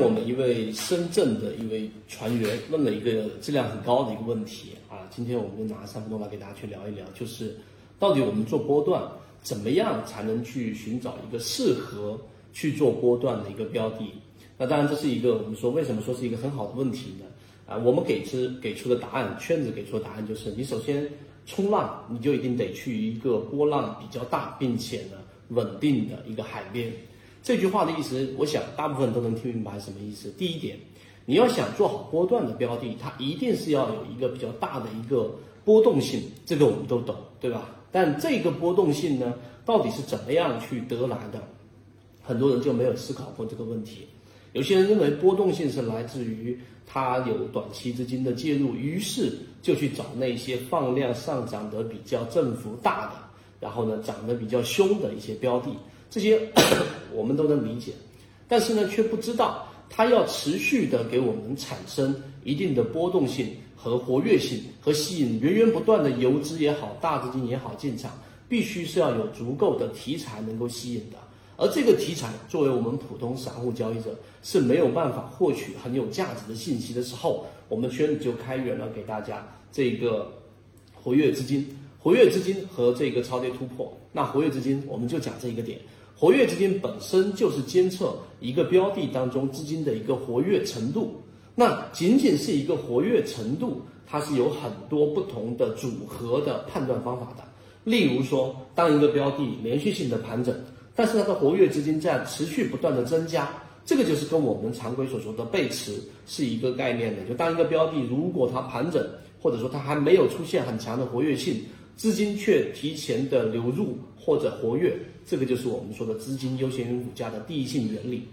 我们一位深圳的一位船员问了一个质量很高的一个问题啊，今天我们就拿三分钟来给大家去聊一聊，就是到底我们做波段怎么样才能去寻找一个适合去做波段的一个标的？那当然这是一个我们说为什么说是一个很好的问题呢？啊，我们给出给出的答案，圈子给出的答案就是，你首先冲浪，你就一定得去一个波浪比较大并且呢稳定的一个海边。这句话的意思，我想大部分都能听明白什么意思。第一点，你要想做好波段的标的，它一定是要有一个比较大的一个波动性，这个我们都懂，对吧？但这个波动性呢，到底是怎么样去得来的？很多人就没有思考过这个问题。有些人认为波动性是来自于它有短期资金的介入，于是就去找那些放量上涨的比较振幅大的，然后呢涨得比较凶的一些标的。这些 我们都能理解，但是呢，却不知道它要持续的给我们产生一定的波动性和活跃性，和吸引源源不断的游资也好、大资金也好进场，必须是要有足够的题材能够吸引的。而这个题材，作为我们普通散户交易者是没有办法获取很有价值的信息的时候，我们圈子就开源了给大家这个活跃资金、活跃资金和这个超跌突破。那活跃资金，我们就讲这一个点。活跃资金本身就是监测一个标的当中资金的一个活跃程度，那仅仅是一个活跃程度，它是有很多不同的组合的判断方法的。例如说，当一个标的连续性的盘整，但是它的活跃资金在持续不断的增加，这个就是跟我们常规所说的背驰是一个概念的。就当一个标的如果它盘整，或者说它还没有出现很强的活跃性。资金却提前的流入或者活跃，这个就是我们说的资金优先于股价的第一性原理。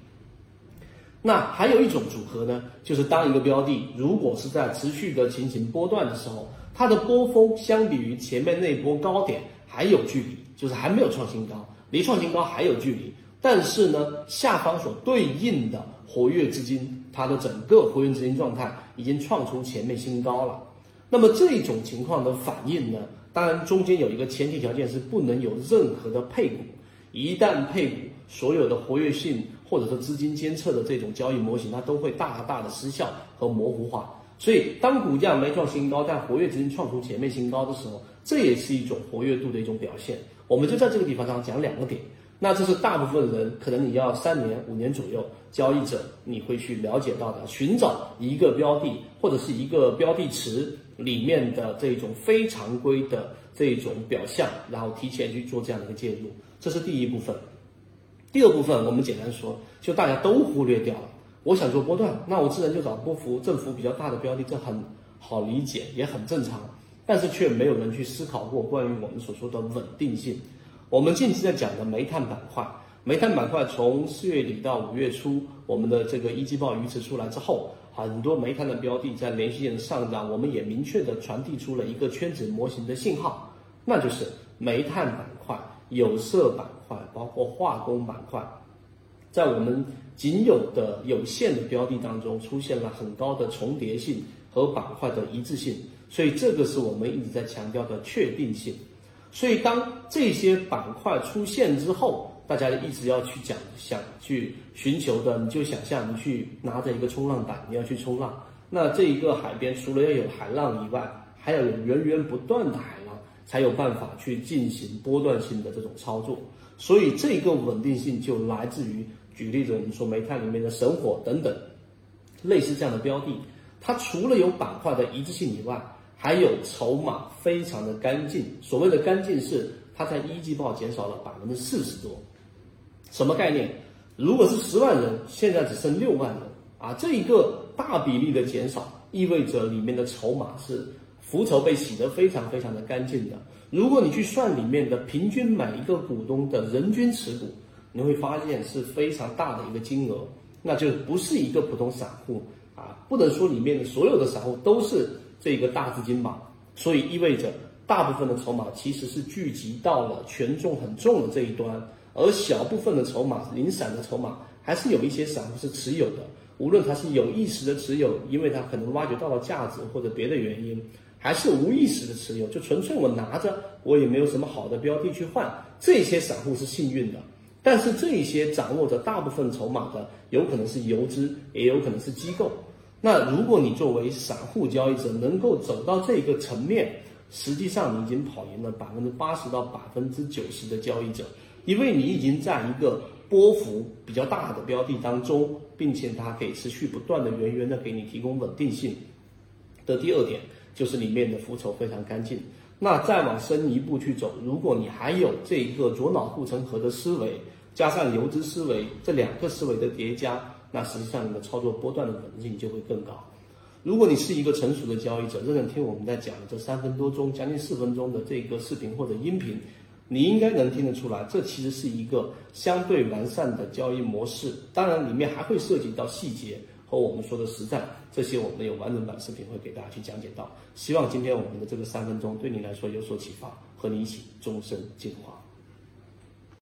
那还有一种组合呢，就是当一个标的如果是在持续的进行波段的时候，它的波峰相比于前面那波高点还有距离，就是还没有创新高，离创新高还有距离。但是呢，下方所对应的活跃资金，它的整个活跃资金状态已经创出前面新高了。那么这种情况的反应呢？当然，中间有一个前提条件是不能有任何的配股，一旦配股，所有的活跃性或者说资金监测的这种交易模型，它都会大大的失效和模糊化。所以，当股价没创新高，但活跃资金创出前面新高的时候，这也是一种活跃度的一种表现。我们就在这个地方上讲两个点。那这是大部分人可能你要三年、五年左右交易者你会去了解到的，寻找一个标的或者是一个标的池。里面的这种非常规的这种表象，然后提前去做这样的一个介入，这是第一部分。第二部分，我们简单说，就大家都忽略掉了。我想做波段，那我自然就找波幅振幅比较大的标的，这很好理解，也很正常。但是却没有人去思考过关于我们所说的稳定性。我们近期在讲的煤炭板块，煤炭板块从四月底到五月初，我们的这个一季报预测出来之后。很多煤炭的标的在连续性的上涨，我们也明确的传递出了一个圈子模型的信号，那就是煤炭板块、有色板块，包括化工板块，在我们仅有的有限的标的当中出现了很高的重叠性和板块的一致性，所以这个是我们一直在强调的确定性。所以当这些板块出现之后，大家一直要去讲，想去寻求的，你就想象你去拿着一个冲浪板，你要去冲浪。那这一个海边除了要有海浪以外，还要有源源不断的海浪，才有办法去进行波段性的这种操作。所以这个稳定性就来自于，举例子，我们说煤炭里面的神火等等，类似这样的标的，它除了有板块的一致性以外，还有筹码非常的干净。所谓的干净是它在一季报减少了百分之四十多。什么概念？如果是十万人，现在只剩六万人啊！这一个大比例的减少，意味着里面的筹码是浮筹被洗得非常非常的干净的。如果你去算里面的平均每一个股东的人均持股，你会发现是非常大的一个金额，那就不是一个普通散户啊！不能说里面的所有的散户都是这个大资金吧？所以意味着大部分的筹码其实是聚集到了权重很重的这一端，而小部分的筹码、零散的筹码，还是有一些散户是持有的。无论他是有意识的持有，因为他可能挖掘到了价值或者别的原因，还是无意识的持有，就纯粹我拿着，我也没有什么好的标的去换。这些散户是幸运的，但是这些掌握着大部分筹码的，有可能是游资，也有可能是机构。那如果你作为散户交易者能够走到这个层面，实际上你已经跑赢了百分之八十到百分之九十的交易者，因为你已经在一个。波幅比较大的标的当中，并且它可以持续不断的源源的给你提供稳定性的第二点，就是里面的浮筹非常干净。那再往深一步去走，如果你还有这一个左脑护城河的思维，加上游资思维这两个思维的叠加，那实际上你的操作波段的稳定性就会更高。如果你是一个成熟的交易者，认真听我们在讲这三分多钟、将近四分钟的这个视频或者音频。你应该能听得出来，这其实是一个相对完善的交易模式。当然，里面还会涉及到细节和我们说的实战，这些我们有完整版视频会给大家去讲解到。希望今天我们的这个三分钟对你来说有所启发，和你一起终身进化。